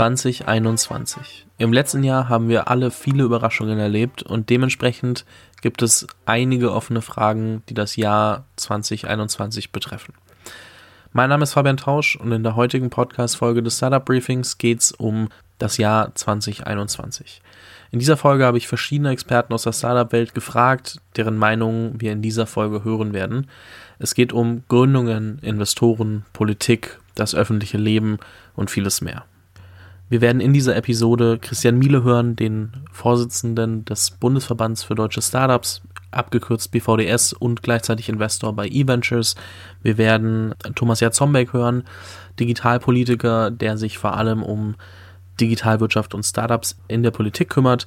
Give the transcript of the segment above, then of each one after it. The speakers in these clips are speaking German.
2021. Im letzten Jahr haben wir alle viele Überraschungen erlebt und dementsprechend gibt es einige offene Fragen, die das Jahr 2021 betreffen. Mein Name ist Fabian Tausch und in der heutigen Podcast-Folge des Startup Briefings geht es um das Jahr 2021. In dieser Folge habe ich verschiedene Experten aus der Startup-Welt gefragt, deren Meinungen wir in dieser Folge hören werden. Es geht um Gründungen, Investoren, Politik, das öffentliche Leben und vieles mehr. Wir werden in dieser Episode Christian Miele hören, den Vorsitzenden des Bundesverbands für deutsche Startups, abgekürzt BVDS und gleichzeitig Investor bei eVentures. Wir werden Thomas Jatzombeck hören, Digitalpolitiker, der sich vor allem um Digitalwirtschaft und Startups in der Politik kümmert.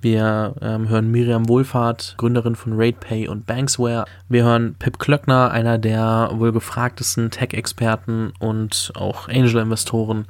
Wir ähm, hören Miriam Wohlfahrt, Gründerin von RatePay und Banksware. Wir hören Pip Klöckner, einer der wohl gefragtesten Tech-Experten und auch Angel-Investoren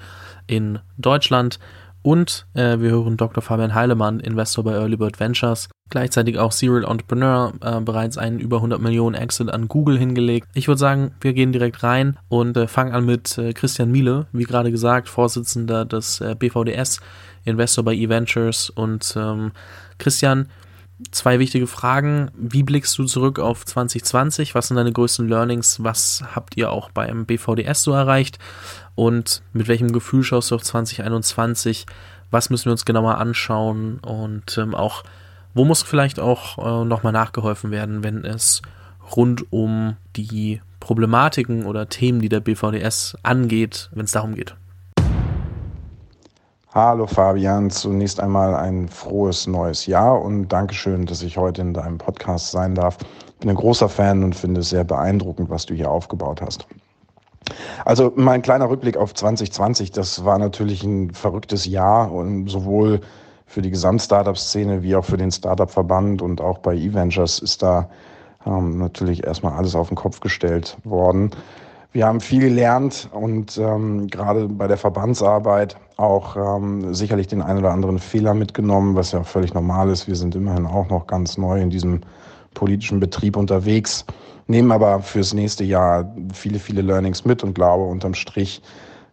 in Deutschland. Und äh, wir hören Dr. Fabian Heilemann, Investor bei Early Bird Ventures, gleichzeitig auch Serial Entrepreneur, äh, bereits einen über 100 Millionen Exit an Google hingelegt. Ich würde sagen, wir gehen direkt rein und äh, fangen an mit äh, Christian Miele, wie gerade gesagt, Vorsitzender des äh, BVDS, Investor bei eVentures. Und ähm, Christian, zwei wichtige Fragen. Wie blickst du zurück auf 2020? Was sind deine größten Learnings? Was habt ihr auch beim BVDS so erreicht? Und mit welchem Gefühl schaust du auf 2021? Was müssen wir uns genauer anschauen? Und ähm, auch, wo muss vielleicht auch äh, nochmal nachgeholfen werden, wenn es rund um die Problematiken oder Themen, die der BVDS angeht, wenn es darum geht? Hallo Fabian, zunächst einmal ein frohes neues Jahr und Dankeschön, dass ich heute in deinem Podcast sein darf. Bin ein großer Fan und finde es sehr beeindruckend, was du hier aufgebaut hast. Also mein kleiner Rückblick auf 2020, das war natürlich ein verrücktes Jahr und sowohl für die Gesamt-Startup-Szene wie auch für den Startup-Verband und auch bei eVentures ist da ähm, natürlich erstmal alles auf den Kopf gestellt worden. Wir haben viel gelernt und ähm, gerade bei der Verbandsarbeit auch ähm, sicherlich den einen oder anderen Fehler mitgenommen, was ja völlig normal ist. Wir sind immerhin auch noch ganz neu in diesem politischen Betrieb unterwegs, nehmen aber fürs nächste Jahr viele, viele Learnings mit und glaube, unterm Strich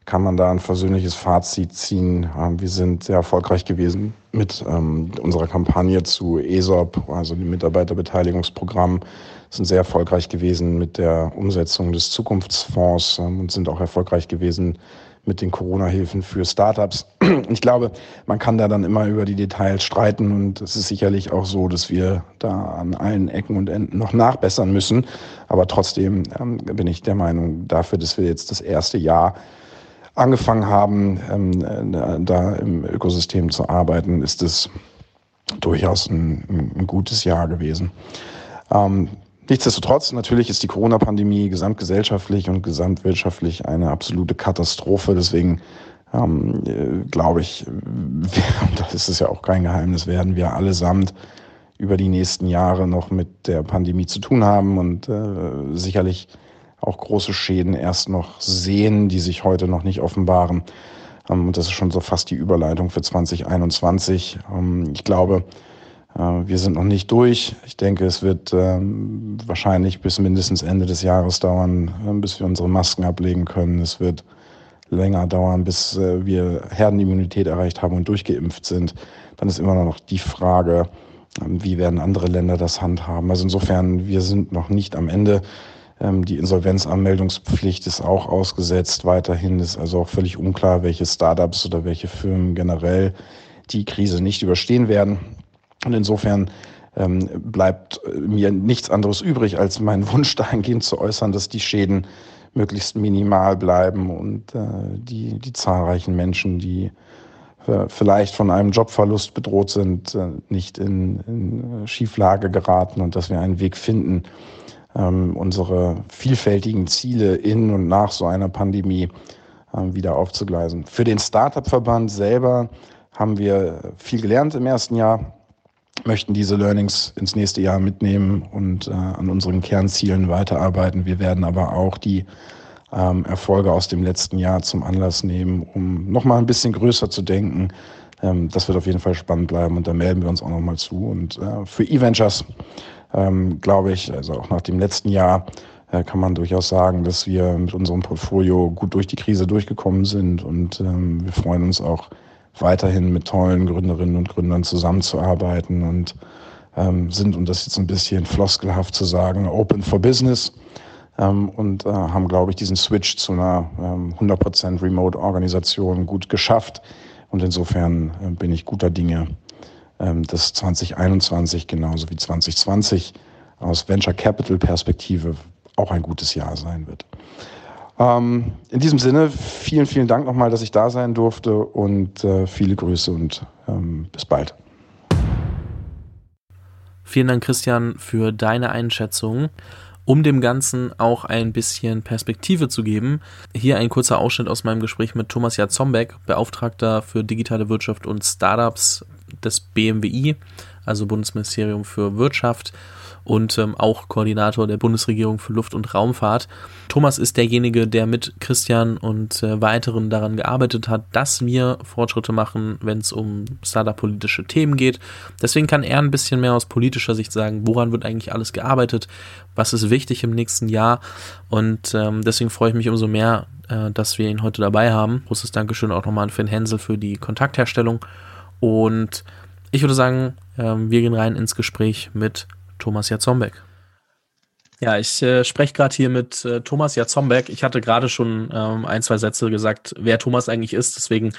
kann man da ein versöhnliches Fazit ziehen. Ähm, wir sind sehr erfolgreich gewesen mit ähm, unserer Kampagne zu ESOP, also dem Mitarbeiterbeteiligungsprogramm sind sehr erfolgreich gewesen mit der Umsetzung des Zukunftsfonds ähm, und sind auch erfolgreich gewesen mit den Corona-Hilfen für Startups. Ich glaube, man kann da dann immer über die Details streiten und es ist sicherlich auch so, dass wir da an allen Ecken und Enden noch nachbessern müssen. Aber trotzdem ähm, bin ich der Meinung, dafür, dass wir jetzt das erste Jahr angefangen haben, ähm, äh, da im Ökosystem zu arbeiten, ist es durchaus ein, ein gutes Jahr gewesen. Nichtsdestotrotz, natürlich ist die Corona-Pandemie gesamtgesellschaftlich und gesamtwirtschaftlich eine absolute Katastrophe. Deswegen ähm, äh, glaube ich, das ist ja auch kein Geheimnis, werden wir allesamt über die nächsten Jahre noch mit der Pandemie zu tun haben und äh, sicherlich auch große Schäden erst noch sehen, die sich heute noch nicht offenbaren. Ähm, und das ist schon so fast die Überleitung für 2021. Ähm, ich glaube, wir sind noch nicht durch. Ich denke, es wird ähm, wahrscheinlich bis mindestens Ende des Jahres dauern, äh, bis wir unsere Masken ablegen können. Es wird länger dauern, bis äh, wir Herdenimmunität erreicht haben und durchgeimpft sind. Dann ist immer noch die Frage, ähm, wie werden andere Länder das handhaben. Also insofern, wir sind noch nicht am Ende. Ähm, die Insolvenzanmeldungspflicht ist auch ausgesetzt. Weiterhin ist also auch völlig unklar, welche Startups oder welche Firmen generell die Krise nicht überstehen werden. Und insofern ähm, bleibt äh, mir nichts anderes übrig, als meinen Wunsch dahingehend zu äußern, dass die Schäden möglichst minimal bleiben und äh, die, die zahlreichen Menschen, die äh, vielleicht von einem Jobverlust bedroht sind, äh, nicht in, in Schieflage geraten und dass wir einen Weg finden, ähm, unsere vielfältigen Ziele in und nach so einer Pandemie äh, wieder aufzugleisen. Für den Startup-Verband selber haben wir viel gelernt im ersten Jahr möchten diese Learnings ins nächste Jahr mitnehmen und äh, an unseren Kernzielen weiterarbeiten. Wir werden aber auch die ähm, Erfolge aus dem letzten Jahr zum Anlass nehmen, um nochmal ein bisschen größer zu denken. Ähm, das wird auf jeden Fall spannend bleiben und da melden wir uns auch nochmal zu. Und äh, für E-Ventures ähm, glaube ich, also auch nach dem letzten Jahr, äh, kann man durchaus sagen, dass wir mit unserem Portfolio gut durch die Krise durchgekommen sind und ähm, wir freuen uns auch weiterhin mit tollen Gründerinnen und Gründern zusammenzuarbeiten und ähm, sind, um das jetzt ein bisschen floskelhaft zu sagen, open for business ähm, und äh, haben, glaube ich, diesen Switch zu einer ähm, 100% Remote-Organisation gut geschafft. Und insofern äh, bin ich guter Dinge, ähm, dass 2021 genauso wie 2020 aus Venture Capital Perspektive auch ein gutes Jahr sein wird. Ähm, in diesem Sinne, vielen, vielen Dank nochmal, dass ich da sein durfte und äh, viele Grüße und ähm, bis bald. Vielen Dank, Christian, für deine Einschätzung. Um dem Ganzen auch ein bisschen Perspektive zu geben, hier ein kurzer Ausschnitt aus meinem Gespräch mit Thomas Jatzombeck, Beauftragter für digitale Wirtschaft und Startups des BMWI, also Bundesministerium für Wirtschaft und ähm, auch Koordinator der Bundesregierung für Luft- und Raumfahrt. Thomas ist derjenige, der mit Christian und äh, weiteren daran gearbeitet hat, dass wir Fortschritte machen, wenn es um Startup-politische Themen geht. Deswegen kann er ein bisschen mehr aus politischer Sicht sagen, woran wird eigentlich alles gearbeitet, was ist wichtig im nächsten Jahr. Und ähm, deswegen freue ich mich umso mehr, äh, dass wir ihn heute dabei haben. Großes Dankeschön auch nochmal an Finn Hensel für die Kontaktherstellung. Und ich würde sagen, äh, wir gehen rein ins Gespräch mit Thomas Jatzombeck. Ja, ich äh, spreche gerade hier mit äh, Thomas Jatzombeck. Ich hatte gerade schon ähm, ein, zwei Sätze gesagt, wer Thomas eigentlich ist. Deswegen,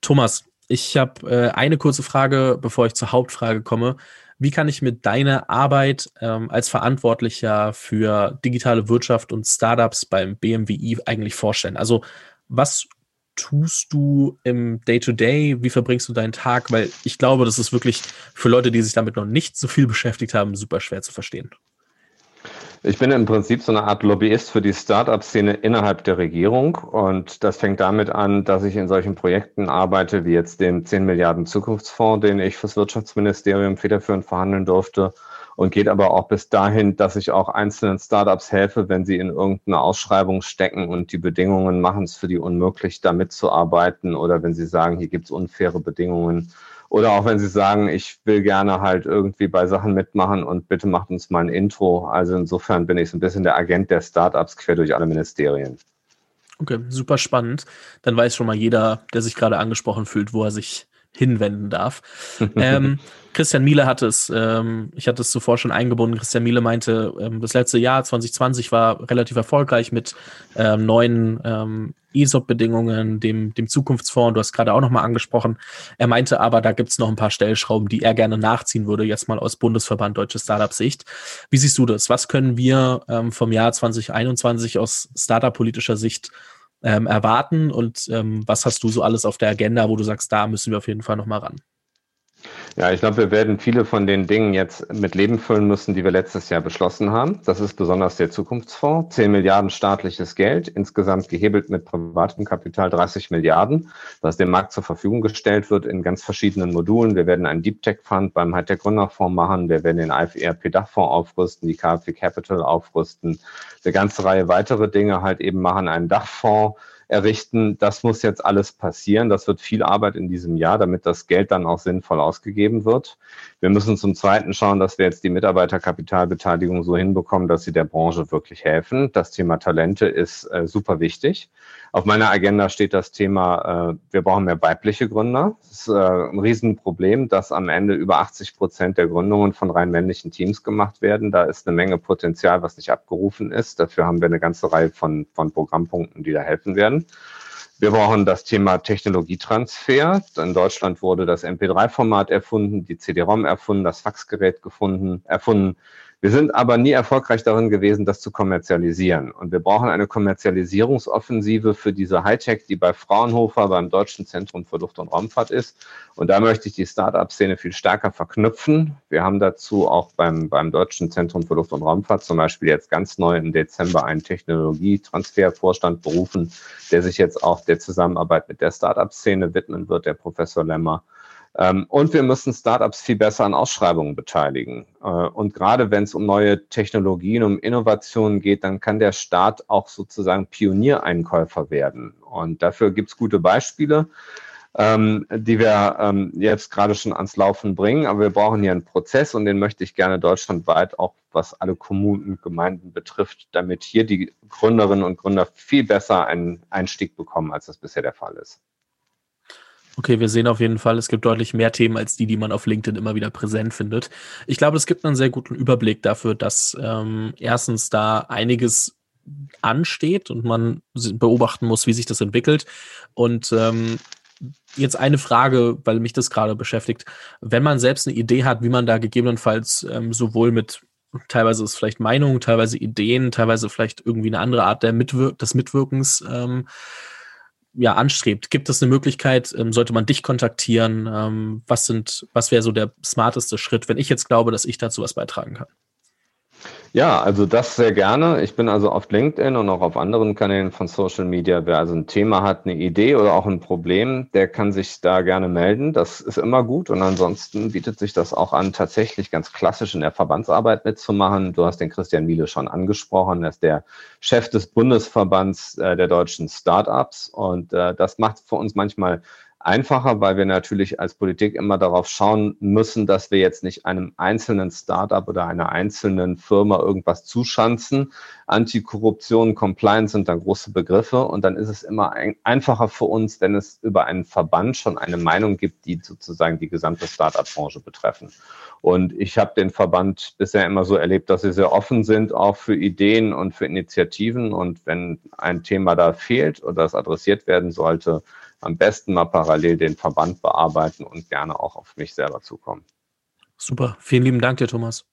Thomas, ich habe äh, eine kurze Frage, bevor ich zur Hauptfrage komme. Wie kann ich mir deine Arbeit ähm, als Verantwortlicher für digitale Wirtschaft und Startups beim BMWI eigentlich vorstellen? Also, was tust du im Day-to-Day? -Day? Wie verbringst du deinen Tag? Weil ich glaube, das ist wirklich für Leute, die sich damit noch nicht so viel beschäftigt haben, super schwer zu verstehen. Ich bin im Prinzip so eine Art Lobbyist für die Startup-Szene innerhalb der Regierung. Und das fängt damit an, dass ich in solchen Projekten arbeite, wie jetzt dem 10 Milliarden Zukunftsfonds, den ich fürs Wirtschaftsministerium federführend verhandeln durfte und geht aber auch bis dahin, dass ich auch einzelnen Startups helfe, wenn sie in irgendeine Ausschreibung stecken und die Bedingungen machen es für die unmöglich, da mitzuarbeiten oder wenn sie sagen, hier gibt es unfaire Bedingungen oder auch wenn sie sagen, ich will gerne halt irgendwie bei Sachen mitmachen und bitte macht uns mal ein Intro. Also insofern bin ich so ein bisschen der Agent der Startups quer durch alle Ministerien. Okay, super spannend. Dann weiß schon mal jeder, der sich gerade angesprochen fühlt, wo er sich hinwenden darf. ähm, Christian Miele hatte es, ähm, ich hatte es zuvor schon eingebunden, Christian Miele meinte, ähm, das letzte Jahr 2020 war relativ erfolgreich mit ähm, neuen ähm, ESOP-Bedingungen, dem, dem Zukunftsfonds, du hast gerade auch nochmal angesprochen. Er meinte aber, da gibt es noch ein paar Stellschrauben, die er gerne nachziehen würde, jetzt mal aus Bundesverband Deutsche Startup-Sicht. Wie siehst du das? Was können wir ähm, vom Jahr 2021 aus Startup-politischer Sicht ähm, erwarten und ähm, was hast du so alles auf der Agenda, wo du sagst, da müssen wir auf jeden Fall nochmal ran? Ja, ich glaube, wir werden viele von den Dingen jetzt mit Leben füllen müssen, die wir letztes Jahr beschlossen haben. Das ist besonders der Zukunftsfonds. 10 Milliarden staatliches Geld, insgesamt gehebelt mit privatem Kapital 30 Milliarden, was dem Markt zur Verfügung gestellt wird in ganz verschiedenen Modulen. Wir werden einen Deep Tech Fund beim Hightech Gründerfonds machen. Wir werden den IFERP Dachfonds aufrüsten, die KfW Capital aufrüsten. Eine ganze Reihe weitere Dinge halt eben machen, einen Dachfonds errichten. Das muss jetzt alles passieren. Das wird viel Arbeit in diesem Jahr, damit das Geld dann auch sinnvoll ausgegeben wird. Wir müssen zum Zweiten schauen, dass wir jetzt die Mitarbeiterkapitalbeteiligung so hinbekommen, dass sie der Branche wirklich helfen. Das Thema Talente ist äh, super wichtig. Auf meiner Agenda steht das Thema, äh, wir brauchen mehr weibliche Gründer. Das ist äh, ein Riesenproblem, dass am Ende über 80 Prozent der Gründungen von rein männlichen Teams gemacht werden. Da ist eine Menge Potenzial, was nicht abgerufen ist. Dafür haben wir eine ganze Reihe von, von Programmpunkten, die da helfen werden. Wir brauchen das Thema Technologietransfer. In Deutschland wurde das MP3-Format erfunden, die CD-ROM erfunden, das Faxgerät gefunden, erfunden. Wir sind aber nie erfolgreich darin gewesen, das zu kommerzialisieren. Und wir brauchen eine Kommerzialisierungsoffensive für diese Hightech, die bei Fraunhofer beim Deutschen Zentrum für Luft- und Raumfahrt ist. Und da möchte ich die Start-up-Szene viel stärker verknüpfen. Wir haben dazu auch beim, beim Deutschen Zentrum für Luft- und Raumfahrt zum Beispiel jetzt ganz neu im Dezember einen Technologietransfervorstand berufen, der sich jetzt auch der Zusammenarbeit mit der Start-up-Szene widmen wird, der Professor Lemmer. Ähm, und wir müssen Startups viel besser an Ausschreibungen beteiligen. Äh, und gerade wenn es um neue Technologien, um Innovationen geht, dann kann der Staat auch sozusagen Pioniereinkäufer werden. Und dafür gibt es gute Beispiele. ähm, die wir ähm, jetzt gerade schon ans Laufen bringen. Aber wir brauchen hier einen Prozess und den möchte ich gerne deutschlandweit auch, was alle Kommunen und Gemeinden betrifft, damit hier die Gründerinnen und Gründer viel besser einen Einstieg bekommen, als das bisher der Fall ist. Okay, wir sehen auf jeden Fall, es gibt deutlich mehr Themen als die, die man auf LinkedIn immer wieder präsent findet. Ich glaube, es gibt einen sehr guten Überblick dafür, dass ähm, erstens da einiges ansteht und man beobachten muss, wie sich das entwickelt. Und ähm, jetzt eine Frage, weil mich das gerade beschäftigt. Wenn man selbst eine Idee hat, wie man da gegebenenfalls ähm, sowohl mit teilweise ist vielleicht Meinung, teilweise Ideen, teilweise vielleicht irgendwie eine andere Art der Mitwir des Mitwirkens ähm, ja, anstrebt. Gibt es eine Möglichkeit, ähm, sollte man dich kontaktieren? Ähm, was sind, was wäre so der smarteste Schritt, wenn ich jetzt glaube, dass ich dazu was beitragen kann? Ja, also das sehr gerne. Ich bin also auf LinkedIn und auch auf anderen Kanälen von Social Media. Wer also ein Thema hat, eine Idee oder auch ein Problem, der kann sich da gerne melden. Das ist immer gut. Und ansonsten bietet sich das auch an, tatsächlich ganz klassisch in der Verbandsarbeit mitzumachen. Du hast den Christian Miele schon angesprochen. Er ist der Chef des Bundesverbands äh, der deutschen Startups. Und äh, das macht für uns manchmal einfacher, weil wir natürlich als Politik immer darauf schauen müssen, dass wir jetzt nicht einem einzelnen Startup oder einer einzelnen Firma irgendwas zuschanzen. Antikorruption, Compliance sind dann große Begriffe und dann ist es immer ein, einfacher für uns, wenn es über einen Verband schon eine Meinung gibt, die sozusagen die gesamte Startup-Branche betreffen. Und ich habe den Verband bisher immer so erlebt, dass sie sehr offen sind, auch für Ideen und für Initiativen. Und wenn ein Thema da fehlt oder es adressiert werden sollte, am besten mal parallel den Verband bearbeiten und gerne auch auf mich selber zukommen. Super, vielen lieben Dank dir, Thomas.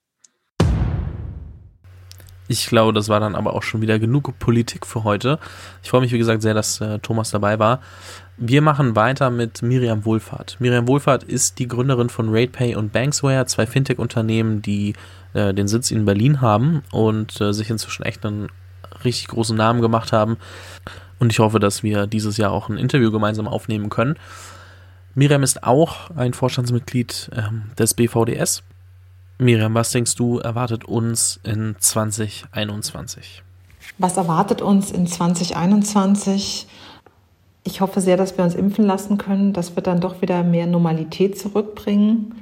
Ich glaube, das war dann aber auch schon wieder genug Politik für heute. Ich freue mich, wie gesagt, sehr, dass äh, Thomas dabei war. Wir machen weiter mit Miriam Wohlfahrt. Miriam Wohlfahrt ist die Gründerin von RatePay und Banksware, zwei Fintech-Unternehmen, die äh, den Sitz in Berlin haben und äh, sich inzwischen echt einen richtig großen Namen gemacht haben. Und ich hoffe, dass wir dieses Jahr auch ein Interview gemeinsam aufnehmen können. Miriam ist auch ein Vorstandsmitglied ähm, des BVDS. Miriam, was denkst du, erwartet uns in 2021? Was erwartet uns in 2021? Ich hoffe sehr, dass wir uns impfen lassen können. Das wird dann doch wieder mehr Normalität zurückbringen.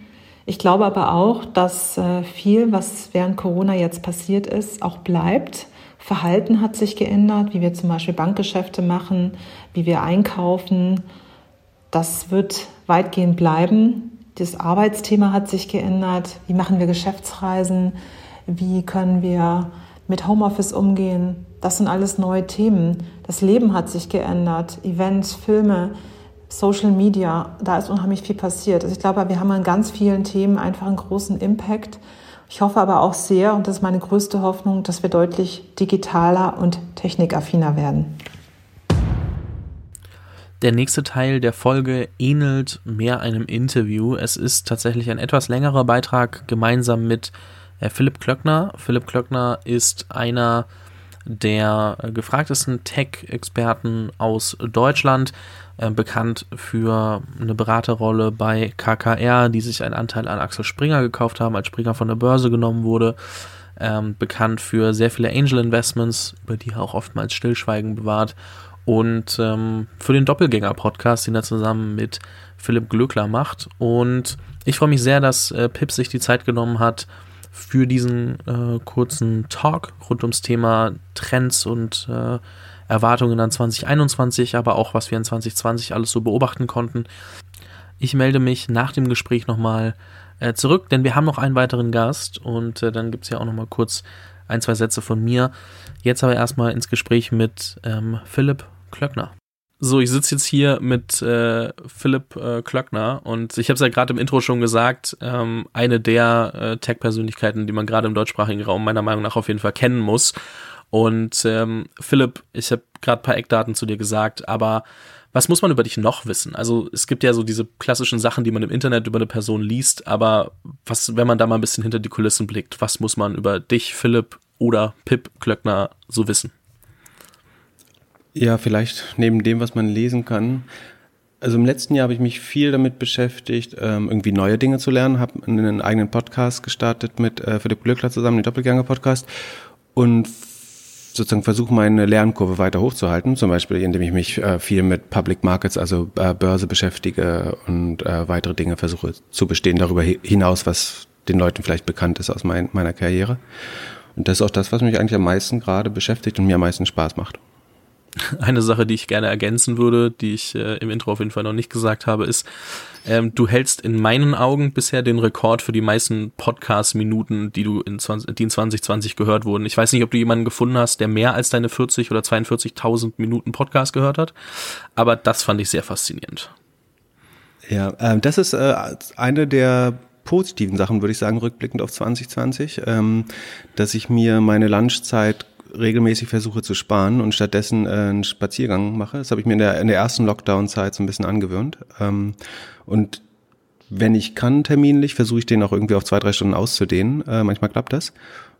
Ich glaube aber auch, dass äh, viel, was während Corona jetzt passiert ist, auch bleibt. Verhalten hat sich geändert, wie wir zum Beispiel Bankgeschäfte machen, wie wir einkaufen. Das wird weitgehend bleiben. Das Arbeitsthema hat sich geändert. Wie machen wir Geschäftsreisen? Wie können wir mit Homeoffice umgehen? Das sind alles neue Themen. Das Leben hat sich geändert. Events, Filme, Social Media, da ist unheimlich viel passiert. Also ich glaube, wir haben an ganz vielen Themen einfach einen großen Impact. Ich hoffe aber auch sehr, und das ist meine größte Hoffnung, dass wir deutlich digitaler und technikaffiner werden. Der nächste Teil der Folge ähnelt mehr einem Interview. Es ist tatsächlich ein etwas längerer Beitrag gemeinsam mit äh, Philipp Klöckner. Philipp Klöckner ist einer der gefragtesten Tech-Experten aus Deutschland, äh, bekannt für eine Beraterrolle bei KKR, die sich einen Anteil an Axel Springer gekauft haben, als Springer von der Börse genommen wurde. Ähm, bekannt für sehr viele Angel Investments, über die er auch oftmals Stillschweigen bewahrt. Und ähm, für den Doppelgänger-Podcast, den er zusammen mit Philipp Glöckler macht. Und ich freue mich sehr, dass äh, Pip sich die Zeit genommen hat für diesen äh, kurzen Talk rund ums Thema Trends und äh, Erwartungen an 2021, aber auch was wir in 2020 alles so beobachten konnten. Ich melde mich nach dem Gespräch nochmal äh, zurück, denn wir haben noch einen weiteren Gast und äh, dann gibt es ja auch nochmal kurz ein, zwei Sätze von mir. Jetzt aber erstmal ins Gespräch mit ähm, Philipp Klöckner. So, ich sitze jetzt hier mit äh, Philipp äh, Klöckner und ich habe es ja gerade im Intro schon gesagt, ähm, eine der äh, Tech-Persönlichkeiten, die man gerade im deutschsprachigen Raum meiner Meinung nach auf jeden Fall kennen muss. Und ähm, Philipp, ich habe gerade paar Eckdaten zu dir gesagt, aber was muss man über dich noch wissen? Also es gibt ja so diese klassischen Sachen, die man im Internet über eine Person liest, aber was, wenn man da mal ein bisschen hinter die Kulissen blickt, was muss man über dich, Philipp oder Pip Klöckner so wissen? Ja, vielleicht neben dem, was man lesen kann. Also im letzten Jahr habe ich mich viel damit beschäftigt, ähm, irgendwie neue Dinge zu lernen, habe einen eigenen Podcast gestartet mit äh, Philipp Glöckler zusammen, den Doppelgänger-Podcast und sozusagen versuche, meine Lernkurve weiter hochzuhalten, zum Beispiel indem ich mich äh, viel mit Public Markets, also äh, Börse beschäftige und weitere Dinge versuche zu bestehen, darüber hinaus, was den Leuten vielleicht bekannt ist aus mein, meiner Karriere. Und das ist auch das, was mich eigentlich am meisten gerade beschäftigt und mir am meisten Spaß macht. Eine Sache, die ich gerne ergänzen würde, die ich äh, im Intro auf jeden Fall noch nicht gesagt habe, ist, ähm, du hältst in meinen Augen bisher den Rekord für die meisten Podcast-Minuten, die du in, 20, die in 2020 gehört wurden. Ich weiß nicht, ob du jemanden gefunden hast, der mehr als deine 40 oder 42.000 Minuten Podcast gehört hat, aber das fand ich sehr faszinierend. Ja, äh, das ist äh, eine der positiven Sachen, würde ich sagen, rückblickend auf 2020, ähm, dass ich mir meine Lunchzeit regelmäßig versuche zu sparen und stattdessen äh, einen Spaziergang mache. Das habe ich mir in der, in der ersten Lockdown-Zeit so ein bisschen angewöhnt. Ähm, und wenn ich kann terminlich, versuche ich den auch irgendwie auf zwei, drei Stunden auszudehnen. Äh, manchmal klappt das.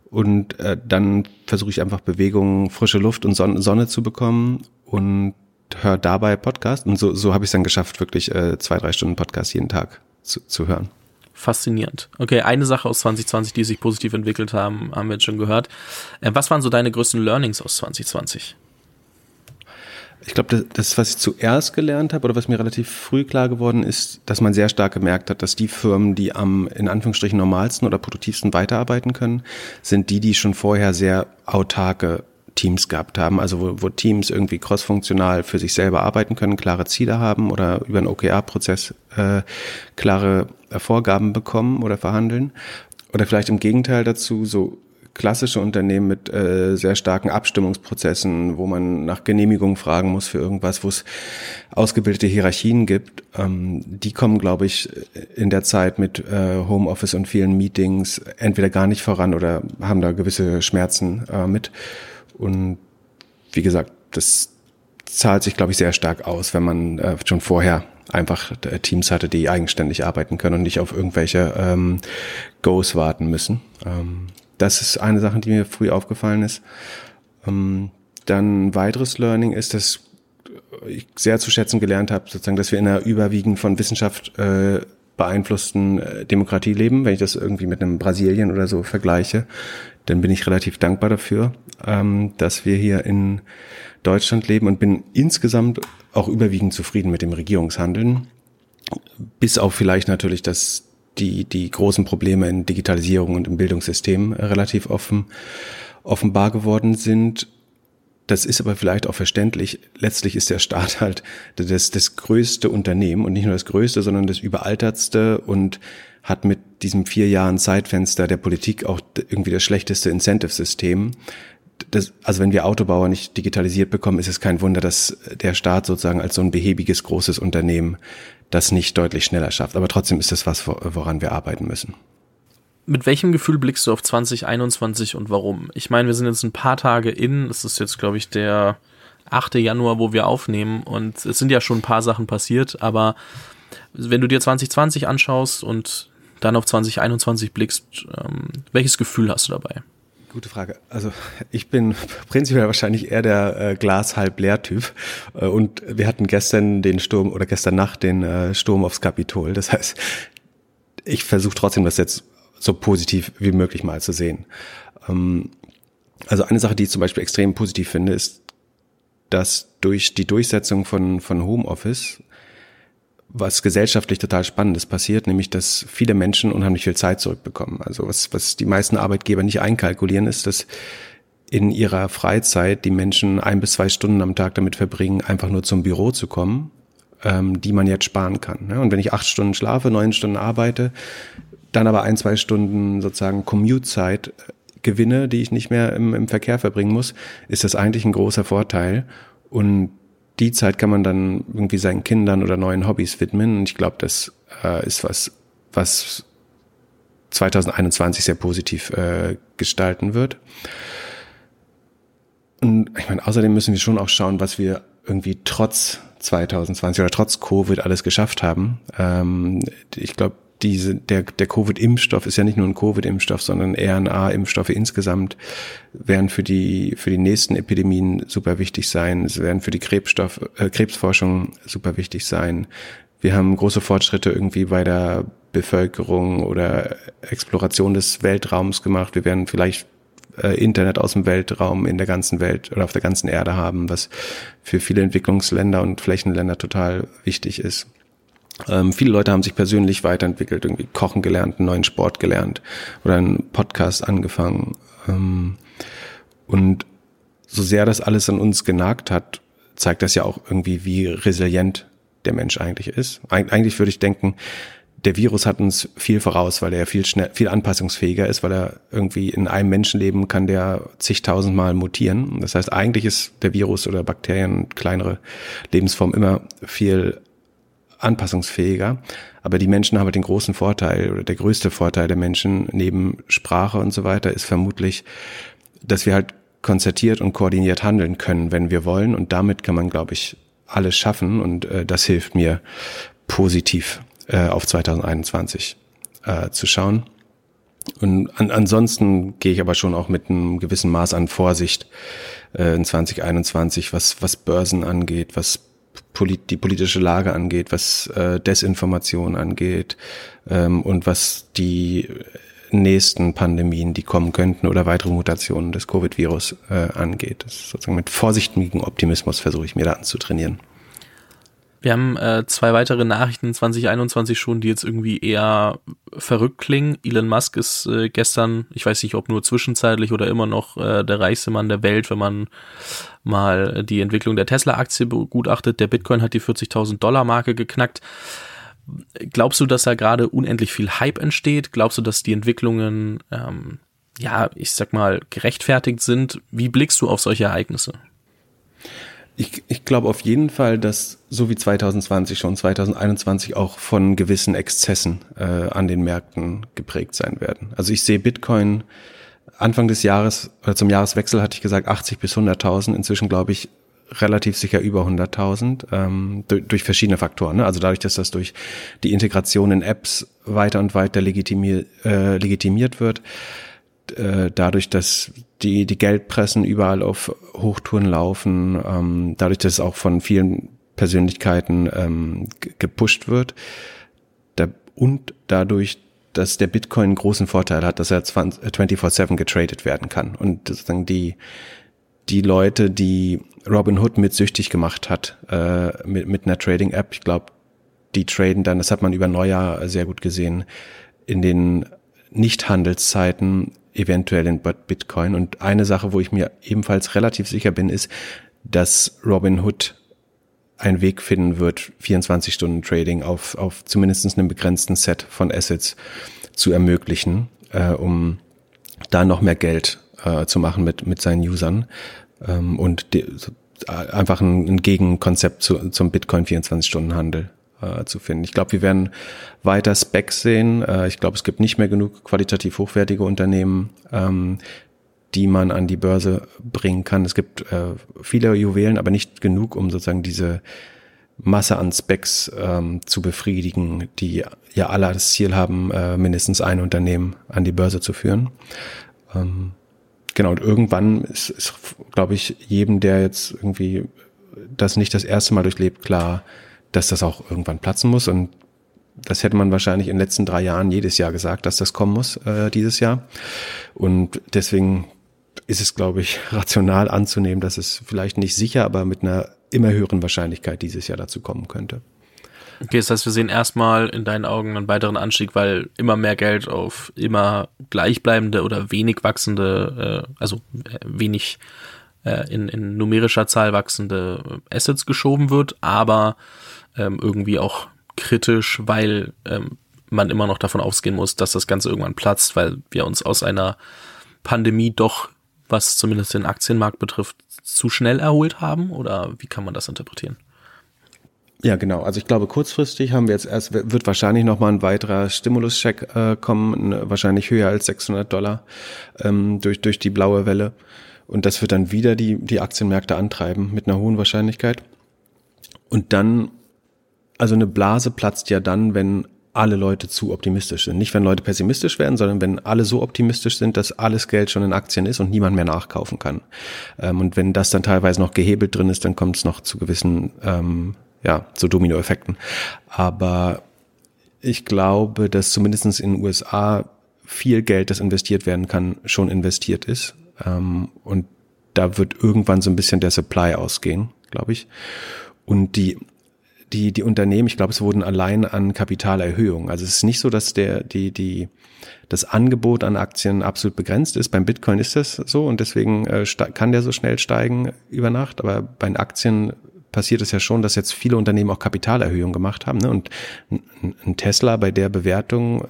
Und äh, dann versuche ich einfach Bewegungen, frische Luft und Sonne, Sonne zu bekommen und höre dabei Podcast. Und so, so habe ich es dann geschafft, wirklich äh, zwei, drei Stunden Podcast jeden Tag zu, zu hören faszinierend. Okay, eine Sache aus 2020, die sich positiv entwickelt haben, haben wir jetzt schon gehört. Äh, was waren so deine größten Learnings aus 2020? Ich glaube, das, was ich zuerst gelernt habe oder was mir relativ früh klar geworden ist, dass man sehr stark gemerkt hat, dass die Firmen, die am in Anführungsstrichen normalsten oder produktivsten weiterarbeiten können, sind die, die schon vorher sehr autarke Teams gehabt haben, also wo, wo Teams irgendwie crossfunktional für sich selber arbeiten können, klare Ziele haben oder über einen OKR-Prozess äh, klare Vorgaben bekommen oder verhandeln. Oder vielleicht im Gegenteil dazu so klassische Unternehmen mit äh, sehr starken Abstimmungsprozessen, wo man nach Genehmigung fragen muss für irgendwas, wo es ausgebildete Hierarchien gibt, ähm, die kommen, glaube ich, in der Zeit mit äh, Homeoffice und vielen Meetings entweder gar nicht voran oder haben da gewisse Schmerzen äh, mit. Und wie gesagt, das zahlt sich, glaube ich, sehr stark aus, wenn man äh, schon vorher einfach Teams hatte, die eigenständig arbeiten können und nicht auf irgendwelche ähm, Goes warten müssen. Ähm, das ist eine Sache, die mir früh aufgefallen ist. Ähm, dann weiteres Learning ist, dass ich sehr zu schätzen gelernt habe, sozusagen, dass wir in einer überwiegend von Wissenschaft äh, beeinflussten äh, Demokratie leben. Wenn ich das irgendwie mit einem Brasilien oder so vergleiche, dann bin ich relativ dankbar dafür, ähm, dass wir hier in Deutschland leben und bin insgesamt auch überwiegend zufrieden mit dem Regierungshandeln. Bis auf vielleicht natürlich, dass die, die großen Probleme in Digitalisierung und im Bildungssystem relativ offen, offenbar geworden sind. Das ist aber vielleicht auch verständlich. Letztlich ist der Staat halt das, das größte Unternehmen und nicht nur das größte, sondern das überaltertste und hat mit diesem vier Jahren Zeitfenster der Politik auch irgendwie das schlechteste Incentive-System. Das, also wenn wir Autobauer nicht digitalisiert bekommen, ist es kein Wunder, dass der Staat sozusagen als so ein behäbiges großes Unternehmen das nicht deutlich schneller schafft. Aber trotzdem ist das was, woran wir arbeiten müssen. Mit welchem Gefühl blickst du auf 2021 und warum? Ich meine, wir sind jetzt ein paar Tage in, es ist jetzt, glaube ich, der 8. Januar, wo wir aufnehmen und es sind ja schon ein paar Sachen passiert, aber wenn du dir 2020 anschaust und dann auf 2021 blickst, ähm, welches Gefühl hast du dabei? Gute Frage. Also ich bin prinzipiell wahrscheinlich eher der äh, Glas halb leer Typ äh, und wir hatten gestern den Sturm oder gestern Nacht den äh, Sturm aufs Kapitol. Das heißt, ich versuche trotzdem das jetzt so positiv wie möglich mal zu sehen. Ähm, also eine Sache, die ich zum Beispiel extrem positiv finde, ist, dass durch die Durchsetzung von, von Homeoffice was gesellschaftlich total Spannendes passiert, nämlich dass viele Menschen unheimlich viel Zeit zurückbekommen. Also was, was die meisten Arbeitgeber nicht einkalkulieren, ist, dass in ihrer Freizeit die Menschen ein bis zwei Stunden am Tag damit verbringen, einfach nur zum Büro zu kommen, ähm, die man jetzt sparen kann. Ne? Und wenn ich acht Stunden schlafe, neun Stunden arbeite, dann aber ein, zwei Stunden sozusagen Commute-Zeit äh, gewinne, die ich nicht mehr im, im Verkehr verbringen muss, ist das eigentlich ein großer Vorteil. Und die Zeit kann man dann irgendwie seinen Kindern oder neuen Hobbys widmen. Und ich glaube, das äh, ist was, was 2021 sehr positiv äh, gestalten wird. Und ich meine, außerdem müssen wir schon auch schauen, was wir irgendwie trotz 2020 oder trotz Covid alles geschafft haben. Ähm, ich glaube, diese, der, der Covid-Impfstoff ist ja nicht nur ein Covid-Impfstoff, sondern RNA-Impfstoffe insgesamt werden für die, für die nächsten Epidemien super wichtig sein. Es werden für die Krebsstoff, äh, Krebsforschung super wichtig sein. Wir haben große Fortschritte irgendwie bei der Bevölkerung oder Exploration des Weltraums gemacht. Wir werden vielleicht äh, Internet aus dem Weltraum in der ganzen Welt oder auf der ganzen Erde haben, was für viele Entwicklungsländer und Flächenländer total wichtig ist. Ähm, viele Leute haben sich persönlich weiterentwickelt, irgendwie kochen gelernt, einen neuen Sport gelernt oder einen Podcast angefangen. Ähm, und so sehr das alles an uns genagt hat, zeigt das ja auch irgendwie, wie resilient der Mensch eigentlich ist. Eig eigentlich würde ich denken, der Virus hat uns viel voraus, weil er viel schnell, viel anpassungsfähiger ist, weil er irgendwie in einem Menschenleben kann der zigtausendmal mutieren. Das heißt, eigentlich ist der Virus oder Bakterien, kleinere Lebensformen immer viel anpassungsfähiger. Aber die Menschen haben halt den großen Vorteil oder der größte Vorteil der Menschen neben Sprache und so weiter ist vermutlich, dass wir halt konzertiert und koordiniert handeln können, wenn wir wollen. Und damit kann man, glaube ich, alles schaffen. Und äh, das hilft mir positiv äh, auf 2021 äh, zu schauen. Und an, ansonsten gehe ich aber schon auch mit einem gewissen Maß an Vorsicht äh, in 2021, was, was Börsen angeht, was die politische Lage angeht, was äh, Desinformation angeht ähm, und was die nächsten Pandemien, die kommen könnten oder weitere Mutationen des Covid-Virus äh, angeht. Sozusagen mit vorsichtigem Optimismus versuche ich mir da anzutrainieren. Wir haben äh, zwei weitere Nachrichten 2021 schon, die jetzt irgendwie eher verrückt klingen. Elon Musk ist äh, gestern, ich weiß nicht, ob nur zwischenzeitlich oder immer noch äh, der reichste Mann der Welt, wenn man mal die Entwicklung der Tesla-Aktie begutachtet. Der Bitcoin hat die 40.000 Dollar Marke geknackt. Glaubst du, dass da gerade unendlich viel Hype entsteht? Glaubst du, dass die Entwicklungen, ähm, ja, ich sag mal, gerechtfertigt sind? Wie blickst du auf solche Ereignisse? Ich, ich glaube auf jeden Fall, dass so wie 2020 schon 2021 auch von gewissen Exzessen äh, an den Märkten geprägt sein werden. Also ich sehe Bitcoin Anfang des Jahres oder zum Jahreswechsel hatte ich gesagt 80 bis 100.000. Inzwischen glaube ich relativ sicher über 100.000 ähm, durch, durch verschiedene Faktoren. Ne? Also dadurch, dass das durch die Integration in Apps weiter und weiter legitimier, äh, legitimiert wird, äh, dadurch, dass die, die Geldpressen überall auf Hochtouren laufen, ähm, dadurch, dass es auch von vielen Persönlichkeiten ähm, gepusht wird da, und dadurch, dass der Bitcoin einen großen Vorteil hat, dass er 24-7 getradet werden kann. Und sozusagen die, die Leute, die Robin Hood mit süchtig gemacht hat, äh, mit, mit einer Trading-App, ich glaube, die traden dann, das hat man über Neujahr sehr gut gesehen, in den Nicht-Handelszeiten eventuell in Bitcoin. Und eine Sache, wo ich mir ebenfalls relativ sicher bin, ist, dass Robin Hood einen Weg finden wird, 24 Stunden Trading auf, auf zumindest einem begrenzten Set von Assets zu ermöglichen, äh, um da noch mehr Geld äh, zu machen mit, mit seinen Usern ähm, und so, einfach ein, ein Gegenkonzept zu, zum Bitcoin 24-Stunden-Handel äh, zu finden. Ich glaube, wir werden weiter Specs sehen. Äh, ich glaube, es gibt nicht mehr genug qualitativ hochwertige Unternehmen, ähm, die man an die Börse bringen kann. Es gibt äh, viele Juwelen, aber nicht genug, um sozusagen diese Masse an Specs ähm, zu befriedigen, die ja alle das Ziel haben, äh, mindestens ein Unternehmen an die Börse zu führen. Ähm, genau, und irgendwann ist, ist glaube ich, jedem, der jetzt irgendwie das nicht das erste Mal durchlebt, klar, dass das auch irgendwann platzen muss. Und das hätte man wahrscheinlich in den letzten drei Jahren jedes Jahr gesagt, dass das kommen muss äh, dieses Jahr. Und deswegen ist es, glaube ich, rational anzunehmen, dass es vielleicht nicht sicher, aber mit einer immer höheren Wahrscheinlichkeit dieses Jahr dazu kommen könnte. Okay, das heißt, wir sehen erstmal in deinen Augen einen weiteren Anstieg, weil immer mehr Geld auf immer gleichbleibende oder wenig wachsende, äh, also äh, wenig äh, in, in numerischer Zahl wachsende Assets geschoben wird, aber ähm, irgendwie auch kritisch, weil ähm, man immer noch davon ausgehen muss, dass das Ganze irgendwann platzt, weil wir uns aus einer Pandemie doch, was zumindest den Aktienmarkt betrifft, zu schnell erholt haben? Oder wie kann man das interpretieren? Ja, genau. Also ich glaube, kurzfristig haben wir jetzt erst, wird wahrscheinlich nochmal ein weiterer Stimuluscheck äh, kommen, wahrscheinlich höher als 600 Dollar ähm, durch, durch die blaue Welle. Und das wird dann wieder die, die Aktienmärkte antreiben mit einer hohen Wahrscheinlichkeit. Und dann also eine Blase platzt ja dann, wenn alle Leute zu optimistisch sind. Nicht, wenn Leute pessimistisch werden, sondern wenn alle so optimistisch sind, dass alles Geld schon in Aktien ist und niemand mehr nachkaufen kann. Ähm, und wenn das dann teilweise noch gehebelt drin ist, dann kommt es noch zu gewissen, ähm, ja, zu Dominoeffekten. Aber ich glaube, dass zumindestens in den USA viel Geld, das investiert werden kann, schon investiert ist. Ähm, und da wird irgendwann so ein bisschen der Supply ausgehen, glaube ich. Und die die, die Unternehmen, ich glaube, es wurden allein an Kapitalerhöhungen. Also es ist nicht so, dass der, die, die, das Angebot an Aktien absolut begrenzt ist. Beim Bitcoin ist das so und deswegen äh, kann der so schnell steigen über Nacht. Aber bei den Aktien passiert es ja schon, dass jetzt viele Unternehmen auch Kapitalerhöhungen gemacht haben. Ne? Und ein Tesla bei der Bewertung,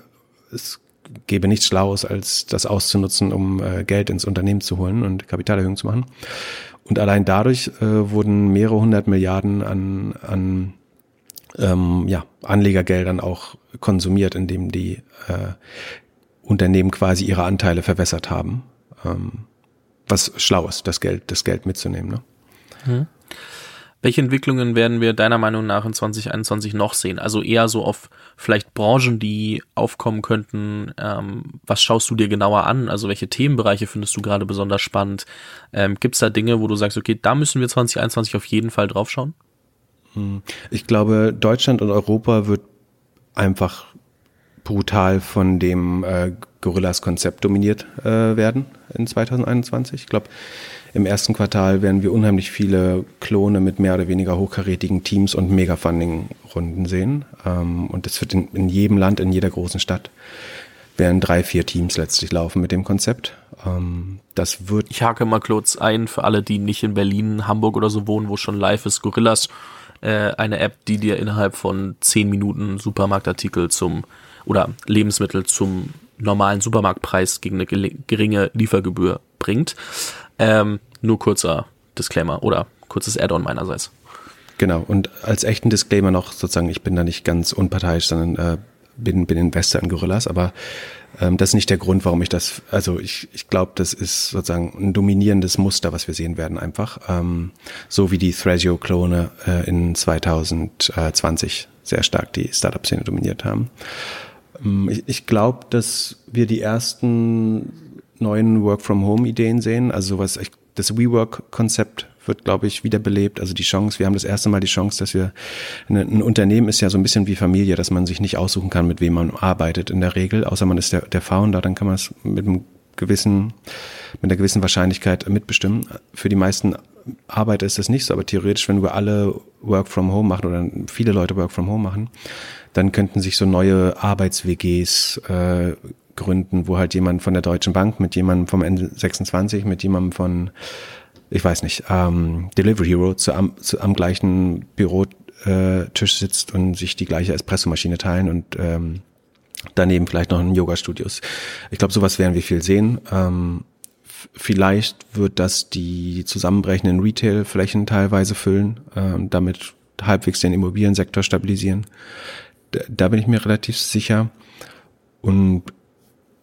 es gäbe nichts Schlaues, als das auszunutzen, um äh, Geld ins Unternehmen zu holen und Kapitalerhöhungen zu machen. Und allein dadurch äh, wurden mehrere hundert Milliarden an, an ähm, ja, Anlegergeldern auch konsumiert, indem die äh, Unternehmen quasi ihre Anteile verwässert haben. Ähm, was schlau ist, das Geld, das Geld mitzunehmen. Ne? Hm. Welche Entwicklungen werden wir deiner Meinung nach in 2021 noch sehen? Also eher so auf vielleicht Branchen, die aufkommen könnten. Ähm, was schaust du dir genauer an? Also welche Themenbereiche findest du gerade besonders spannend? Ähm, Gibt es da Dinge, wo du sagst, okay, da müssen wir 2021 auf jeden Fall drauf schauen? Hm. Ich glaube, Deutschland und Europa wird einfach brutal von dem äh, Gorillas-Konzept dominiert äh, werden in 2021. Ich glaube, im ersten Quartal werden wir unheimlich viele Klone mit mehr oder weniger hochkarätigen Teams und Mega-Funding-Runden sehen. Ähm, und das wird in, in, jedem Land, in jeder großen Stadt werden drei, vier Teams letztlich laufen mit dem Konzept. Ähm, das wird. Ich hake mal kurz ein für alle, die nicht in Berlin, Hamburg oder so wohnen, wo schon live ist. Gorillas äh, eine App, die dir innerhalb von zehn Minuten Supermarktartikel zum oder Lebensmittel zum normalen Supermarktpreis gegen eine geringe Liefergebühr bringt. Ähm, nur kurzer Disclaimer oder kurzes Add-on meinerseits. Genau, und als echten Disclaimer noch sozusagen, ich bin da nicht ganz unparteiisch, sondern äh, bin, bin Investor in Gorillas, aber ähm, das ist nicht der Grund, warum ich das, also ich, ich glaube, das ist sozusagen ein dominierendes Muster, was wir sehen werden einfach. Ähm, so wie die Thrasio-Klone äh, in 2020 sehr stark die Startup-Szene dominiert haben. Ähm, ich ich glaube, dass wir die ersten neuen Work-from-Home-Ideen sehen, also sowas, das WeWork-Konzept wird, glaube ich, wiederbelebt. Also die Chance, wir haben das erste Mal die Chance, dass wir, ein Unternehmen ist ja so ein bisschen wie Familie, dass man sich nicht aussuchen kann, mit wem man arbeitet in der Regel, außer man ist der, der Founder, dann kann man es mit einem gewissen, mit einer gewissen Wahrscheinlichkeit mitbestimmen. Für die meisten Arbeiter ist das nicht so, aber theoretisch, wenn wir alle Work from Home machen oder viele Leute Work from Home machen, dann könnten sich so neue Arbeits-WGs äh, gründen, wo halt jemand von der Deutschen Bank mit jemandem vom N26, mit jemandem von ich weiß nicht, ähm, Delivery Hero zu, am, zu, am gleichen Bürotisch äh, sitzt und sich die gleiche Espressomaschine teilen und ähm, daneben vielleicht noch ein Yoga-Studios. Ich glaube, sowas werden wir viel sehen. Ähm, vielleicht wird das die zusammenbrechenden Retail-Flächen teilweise füllen äh, und damit halbwegs den Immobiliensektor stabilisieren. Da bin ich mir relativ sicher. Und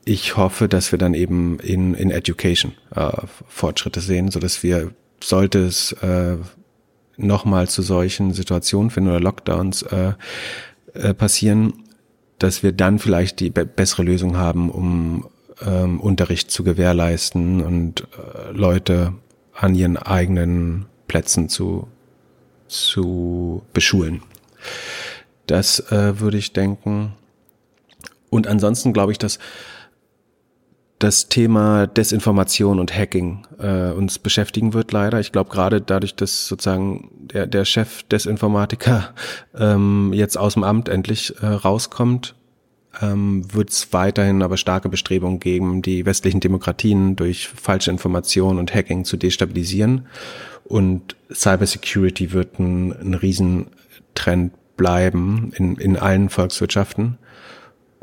ich hoffe, dass wir dann eben in, in Education äh, Fortschritte sehen, so dass wir, sollte es äh, nochmal zu solchen Situationen finden oder Lockdowns äh, äh, passieren, dass wir dann vielleicht die be bessere Lösung haben, um ähm, Unterricht zu gewährleisten und äh, Leute an ihren eigenen Plätzen zu, zu beschulen. Das äh, würde ich denken. Und ansonsten glaube ich, dass das Thema Desinformation und Hacking äh, uns beschäftigen wird, leider. Ich glaube, gerade dadurch, dass sozusagen der, der Chef des Informatiker ähm, jetzt aus dem Amt endlich äh, rauskommt, ähm, wird es weiterhin aber starke Bestrebungen geben, die westlichen Demokratien durch falsche Informationen und Hacking zu destabilisieren. Und Cybersecurity wird ein, ein Riesentrend bleiben in, in allen Volkswirtschaften.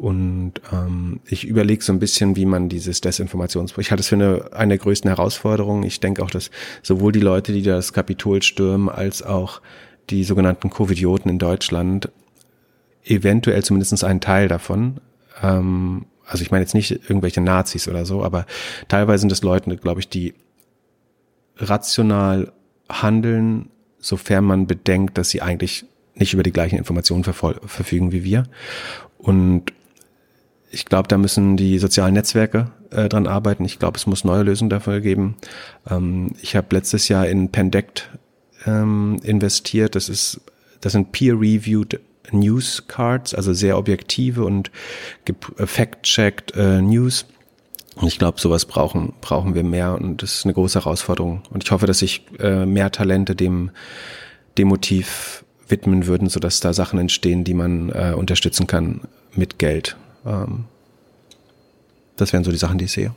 Und ähm, ich überlege so ein bisschen, wie man dieses Desinformationsprojekt, ich halte es für eine, eine der größten Herausforderungen. Ich denke auch, dass sowohl die Leute, die das Kapitol stürmen, als auch die sogenannten Covidioten in Deutschland, eventuell zumindest einen Teil davon, ähm, also ich meine jetzt nicht irgendwelche Nazis oder so, aber teilweise sind es Leute, glaube ich, die rational handeln, sofern man bedenkt, dass sie eigentlich nicht über die gleichen Informationen verfügen wie wir. Und ich glaube, da müssen die sozialen Netzwerke äh, dran arbeiten. Ich glaube, es muss neue Lösungen dafür geben. Ähm, ich habe letztes Jahr in Pendect ähm, investiert. Das ist, das sind peer-reviewed News Cards, also sehr objektive und äh, fact-checked äh, News Und ich glaube, sowas brauchen, brauchen wir mehr und das ist eine große Herausforderung. Und ich hoffe, dass sich äh, mehr Talente dem, dem Motiv widmen würden, sodass da Sachen entstehen, die man äh, unterstützen kann mit Geld. Ähm, das wären so die Sachen, die ich sehe.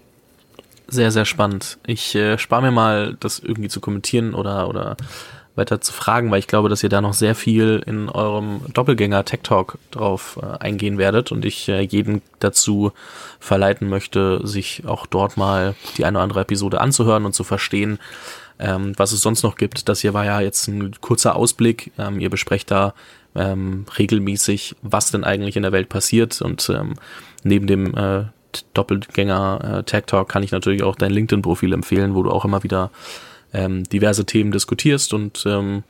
Sehr, sehr spannend. Ich äh, spare mir mal, das irgendwie zu kommentieren oder, oder weiter zu fragen, weil ich glaube, dass ihr da noch sehr viel in eurem Doppelgänger Tech Talk drauf äh, eingehen werdet und ich äh, jeden dazu verleiten möchte, sich auch dort mal die eine oder andere Episode anzuhören und zu verstehen, ähm, was es sonst noch gibt. Das hier war ja jetzt ein kurzer Ausblick. Ähm, ihr besprecht da ähm, regelmäßig, was denn eigentlich in der Welt passiert und ähm, neben dem äh, Doppelgänger äh, Tech Talk kann ich natürlich auch dein LinkedIn-Profil empfehlen, wo du auch immer wieder ähm, diverse Themen diskutierst und ähm,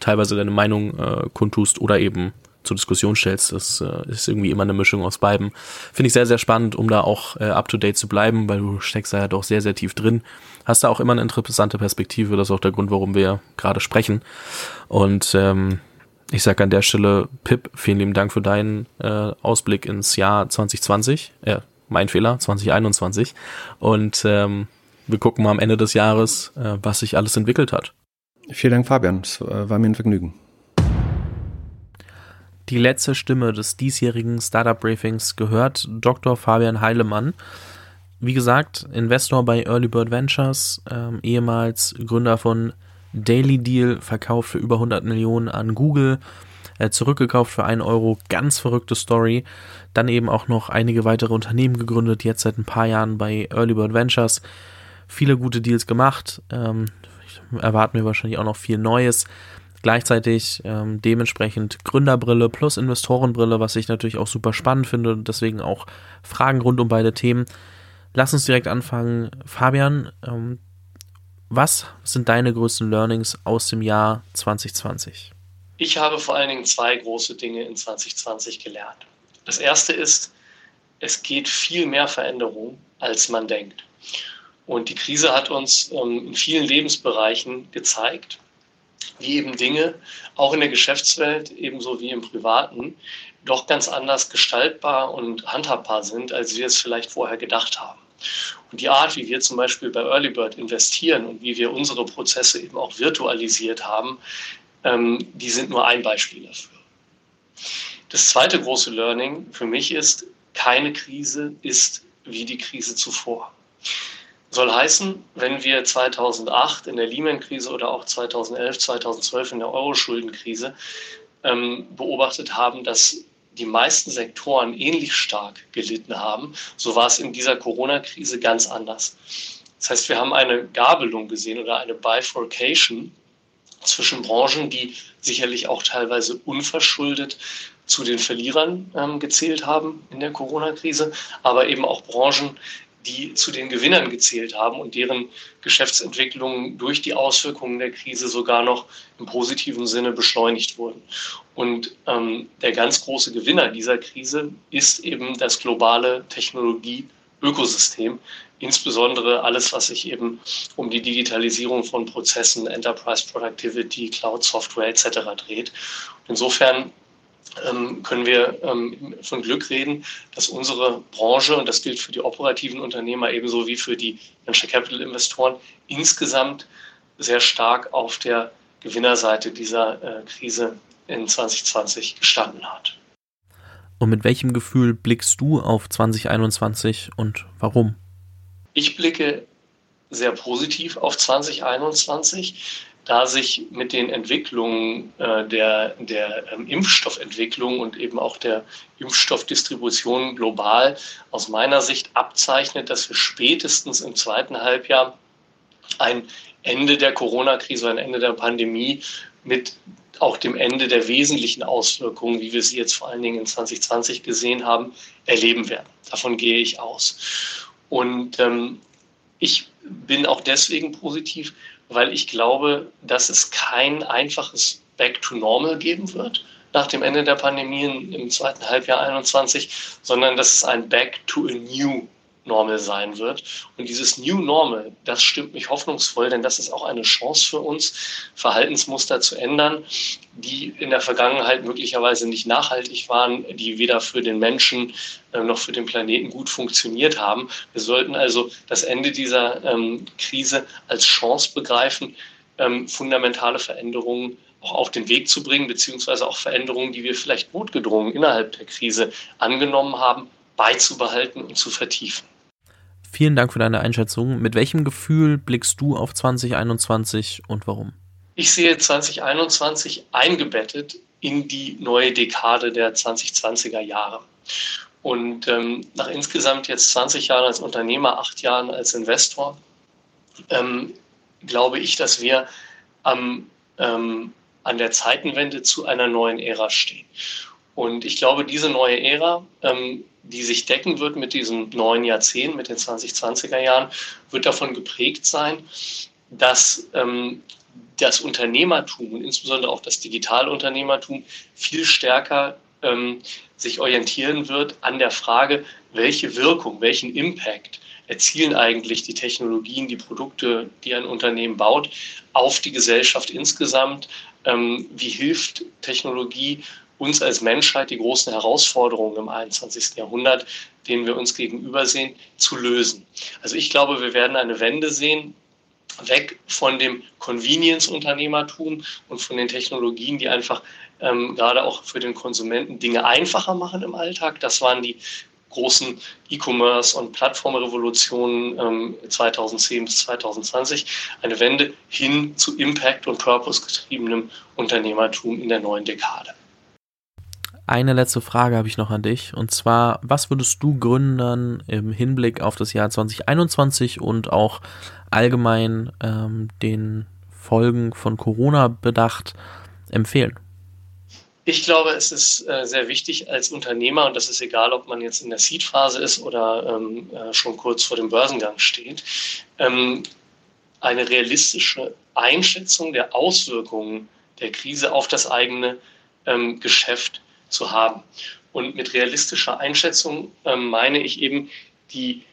teilweise deine Meinung äh, kundtust oder eben zur Diskussion stellst. Das äh, ist irgendwie immer eine Mischung aus beiden. Finde ich sehr, sehr spannend, um da auch äh, up-to-date zu bleiben, weil du steckst da ja doch sehr, sehr tief drin. Hast da auch immer eine interessante Perspektive. Das ist auch der Grund, warum wir gerade sprechen. Und ähm, ich sage an der Stelle, Pip, vielen lieben Dank für deinen äh, Ausblick ins Jahr 2020. Ja, mein Fehler, 2021. Und ähm, wir gucken mal am Ende des Jahres, äh, was sich alles entwickelt hat. Vielen Dank, Fabian. Es äh, war mir ein Vergnügen. Die letzte Stimme des diesjährigen Startup Briefings gehört Dr. Fabian Heilemann. Wie gesagt, Investor bei Early Bird Ventures, ähm, ehemals Gründer von Daily Deal, verkauft für über 100 Millionen an Google, äh, zurückgekauft für einen Euro, ganz verrückte Story. Dann eben auch noch einige weitere Unternehmen gegründet, jetzt seit ein paar Jahren bei Early Bird Ventures viele gute Deals gemacht. Ähm, erwarten wir wahrscheinlich auch noch viel Neues. Gleichzeitig ähm, dementsprechend Gründerbrille plus Investorenbrille, was ich natürlich auch super spannend finde und deswegen auch Fragen rund um beide Themen. Lass uns direkt anfangen. Fabian, ähm, was sind deine größten Learnings aus dem Jahr 2020? Ich habe vor allen Dingen zwei große Dinge in 2020 gelernt. Das erste ist, es geht viel mehr Veränderung, als man denkt. Und die Krise hat uns ähm, in vielen Lebensbereichen gezeigt, wie eben Dinge auch in der Geschäftswelt ebenso wie im Privaten doch ganz anders gestaltbar und handhabbar sind, als wir es vielleicht vorher gedacht haben. Und die Art, wie wir zum Beispiel bei Early Bird investieren und wie wir unsere Prozesse eben auch virtualisiert haben, ähm, die sind nur ein Beispiel dafür. Das zweite große Learning für mich ist, keine Krise ist wie die Krise zuvor. Soll heißen, wenn wir 2008 in der Lehman-Krise oder auch 2011, 2012 in der Euro-Schuldenkrise ähm, beobachtet haben, dass die meisten Sektoren ähnlich stark gelitten haben, so war es in dieser Corona-Krise ganz anders. Das heißt, wir haben eine Gabelung gesehen oder eine Bifurcation zwischen Branchen, die sicherlich auch teilweise unverschuldet zu den Verlierern ähm, gezählt haben in der Corona-Krise, aber eben auch Branchen, die zu den Gewinnern gezählt haben und deren Geschäftsentwicklung durch die Auswirkungen der Krise sogar noch im positiven Sinne beschleunigt wurden. Und ähm, der ganz große Gewinner dieser Krise ist eben das globale Technologie-Ökosystem, insbesondere alles, was sich eben um die Digitalisierung von Prozessen, Enterprise Productivity, Cloud Software etc. dreht. Insofern können wir ähm, von Glück reden, dass unsere Branche, und das gilt für die operativen Unternehmer ebenso wie für die Venture Capital Investoren, insgesamt sehr stark auf der Gewinnerseite dieser äh, Krise in 2020 gestanden hat. Und mit welchem Gefühl blickst du auf 2021 und warum? Ich blicke sehr positiv auf 2021 da sich mit den Entwicklungen äh, der, der ähm, Impfstoffentwicklung und eben auch der Impfstoffdistribution global aus meiner Sicht abzeichnet, dass wir spätestens im zweiten Halbjahr ein Ende der Corona-Krise, ein Ende der Pandemie mit auch dem Ende der wesentlichen Auswirkungen, wie wir sie jetzt vor allen Dingen in 2020 gesehen haben, erleben werden. Davon gehe ich aus. Und ähm, ich bin auch deswegen positiv, weil ich glaube, dass es kein einfaches Back to Normal geben wird nach dem Ende der Pandemie im zweiten Halbjahr 21, sondern dass es ein Back to a New Normal sein wird. Und dieses New Normal, das stimmt mich hoffnungsvoll, denn das ist auch eine Chance für uns, Verhaltensmuster zu ändern, die in der Vergangenheit möglicherweise nicht nachhaltig waren, die weder für den Menschen äh, noch für den Planeten gut funktioniert haben. Wir sollten also das Ende dieser ähm, Krise als Chance begreifen, ähm, fundamentale Veränderungen auch auf den Weg zu bringen, beziehungsweise auch Veränderungen, die wir vielleicht notgedrungen innerhalb der Krise angenommen haben, beizubehalten und zu vertiefen. Vielen Dank für deine Einschätzung. Mit welchem Gefühl blickst du auf 2021 und warum? Ich sehe 2021 eingebettet in die neue Dekade der 2020er Jahre. Und ähm, nach insgesamt jetzt 20 Jahren als Unternehmer, acht Jahren als Investor, ähm, glaube ich, dass wir am, ähm, an der Zeitenwende zu einer neuen Ära stehen. Und ich glaube, diese neue Ära, ähm, die sich decken wird mit diesem neuen Jahrzehnt, mit den 2020er Jahren, wird davon geprägt sein, dass ähm, das Unternehmertum und insbesondere auch das Digitalunternehmertum viel stärker ähm, sich orientieren wird an der Frage, welche Wirkung, welchen Impact erzielen eigentlich die Technologien, die Produkte, die ein Unternehmen baut, auf die Gesellschaft insgesamt? Ähm, wie hilft Technologie uns als Menschheit die großen Herausforderungen im 21. Jahrhundert, denen wir uns gegenübersehen, zu lösen? Also ich glaube, wir werden eine Wende sehen weg von dem Convenience-Unternehmertum und von den Technologien, die einfach ähm, gerade auch für den Konsumenten Dinge einfacher machen im Alltag. Das waren die großen E-Commerce- und Plattformrevolutionen ähm, 2010 bis 2020. Eine Wende hin zu Impact- und Purpose-getriebenem Unternehmertum in der neuen Dekade. Eine letzte Frage habe ich noch an dich. Und zwar, was würdest du Gründern im Hinblick auf das Jahr 2021 und auch allgemein ähm, den Folgen von Corona bedacht empfehlen? Ich glaube, es ist äh, sehr wichtig als Unternehmer, und das ist egal, ob man jetzt in der Seed-Phase ist oder ähm, äh, schon kurz vor dem Börsengang steht, ähm, eine realistische Einschätzung der Auswirkungen der Krise auf das eigene ähm, Geschäft zu haben. Und mit realistischer Einschätzung ähm, meine ich eben die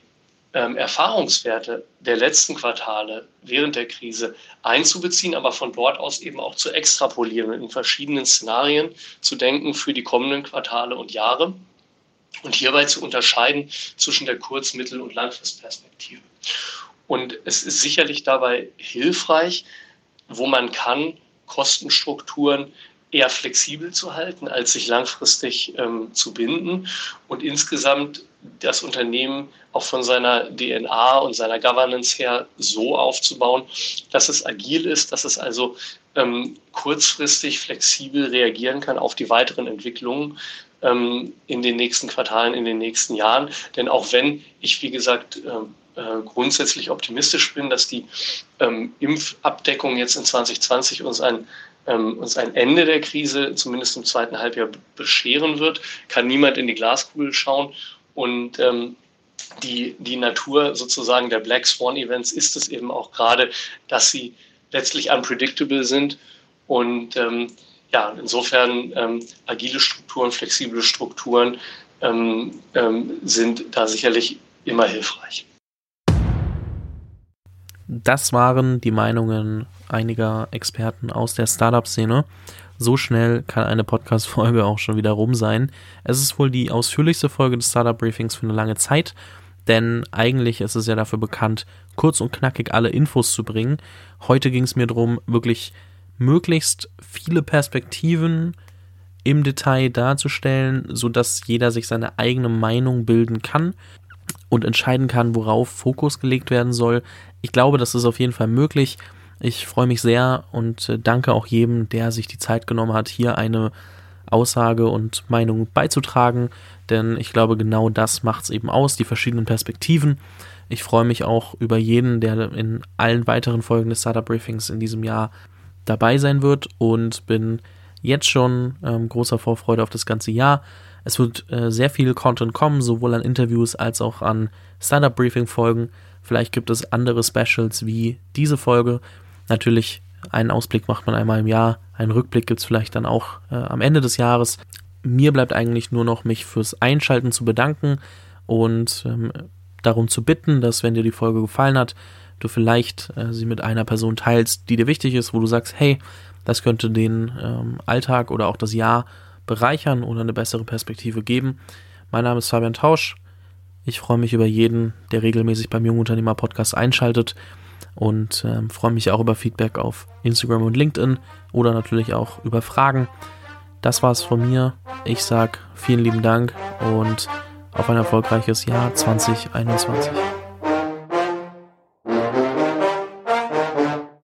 ähm, Erfahrungswerte der letzten Quartale während der Krise einzubeziehen, aber von dort aus eben auch zu extrapolieren in verschiedenen Szenarien zu denken für die kommenden Quartale und Jahre und hierbei zu unterscheiden zwischen der Kurz-, Mittel- und Langfristperspektive. Und es ist sicherlich dabei hilfreich, wo man kann, Kostenstrukturen eher flexibel zu halten, als sich langfristig ähm, zu binden und insgesamt das Unternehmen auch von seiner DNA und seiner Governance her so aufzubauen, dass es agil ist, dass es also ähm, kurzfristig flexibel reagieren kann auf die weiteren Entwicklungen ähm, in den nächsten Quartalen, in den nächsten Jahren. Denn auch wenn ich, wie gesagt, äh, äh, grundsätzlich optimistisch bin, dass die ähm, Impfabdeckung jetzt in 2020 uns ein ähm, uns ein Ende der Krise zumindest im zweiten Halbjahr bescheren wird, kann niemand in die Glaskugel schauen. Und ähm, die, die Natur sozusagen der Black Swan Events ist es eben auch gerade, dass sie letztlich unpredictable sind. Und ähm, ja, insofern ähm, agile Strukturen, flexible Strukturen ähm, ähm, sind da sicherlich immer hilfreich. Das waren die Meinungen einiger Experten aus der Startup-Szene. So schnell kann eine Podcast-Folge auch schon wieder rum sein. Es ist wohl die ausführlichste Folge des Startup-Briefings für eine lange Zeit, denn eigentlich ist es ja dafür bekannt, kurz und knackig alle Infos zu bringen. Heute ging es mir darum, wirklich möglichst viele Perspektiven im Detail darzustellen, sodass jeder sich seine eigene Meinung bilden kann und entscheiden kann, worauf Fokus gelegt werden soll. Ich glaube, das ist auf jeden Fall möglich. Ich freue mich sehr und äh, danke auch jedem, der sich die Zeit genommen hat, hier eine Aussage und Meinung beizutragen, denn ich glaube, genau das macht es eben aus, die verschiedenen Perspektiven. Ich freue mich auch über jeden, der in allen weiteren Folgen des Startup Briefings in diesem Jahr dabei sein wird und bin jetzt schon ähm, großer Vorfreude auf das ganze Jahr. Es wird äh, sehr viel Content kommen, sowohl an Interviews als auch an Startup Briefing Folgen. Vielleicht gibt es andere Specials wie diese Folge. Natürlich, einen Ausblick macht man einmal im Jahr. Einen Rückblick gibt es vielleicht dann auch äh, am Ende des Jahres. Mir bleibt eigentlich nur noch, mich fürs Einschalten zu bedanken und ähm, darum zu bitten, dass wenn dir die Folge gefallen hat, du vielleicht äh, sie mit einer Person teilst, die dir wichtig ist, wo du sagst, hey, das könnte den ähm, Alltag oder auch das Jahr bereichern oder eine bessere Perspektive geben. Mein Name ist Fabian Tausch. Ich freue mich über jeden, der regelmäßig beim Jungunternehmer Podcast einschaltet und ähm, freue mich auch über Feedback auf Instagram und LinkedIn oder natürlich auch über Fragen. Das war's von mir. Ich sag vielen lieben Dank und auf ein erfolgreiches Jahr 2021.